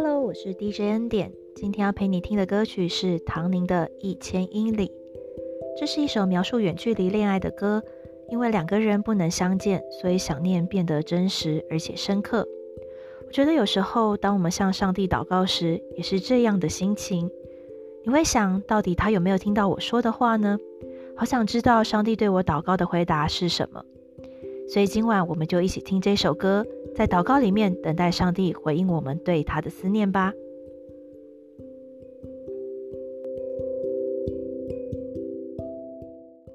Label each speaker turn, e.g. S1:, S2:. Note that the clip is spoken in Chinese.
S1: 我是 DJ N 点，今天要陪你听的歌曲是唐宁的《一千英里》。这是一首描述远距离恋爱的歌，因为两个人不能相见，所以想念变得真实而且深刻。我觉得有时候，当我们向上帝祷告时，也是这样的心情。你会想到底他有没有听到我说的话呢？好想知道上帝对我祷告的回答是什么。所以今晚我们就一起听这首歌。在祷告里面等待上帝回应我们对他的思念吧。